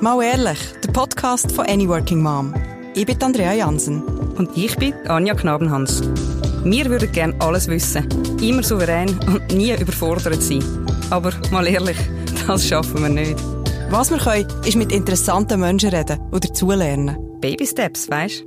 Mal ehrlich, der Podcast von Any Working Mom. Ich bin Andrea Jansen. Und ich bin Anja Knabenhans. Wir würden gerne alles wissen, immer souverän und nie überfordert sein. Aber mal ehrlich, das schaffen wir nicht. Was wir können, ist mit interessanten Menschen reden oder dazulernen. Baby Steps, weisst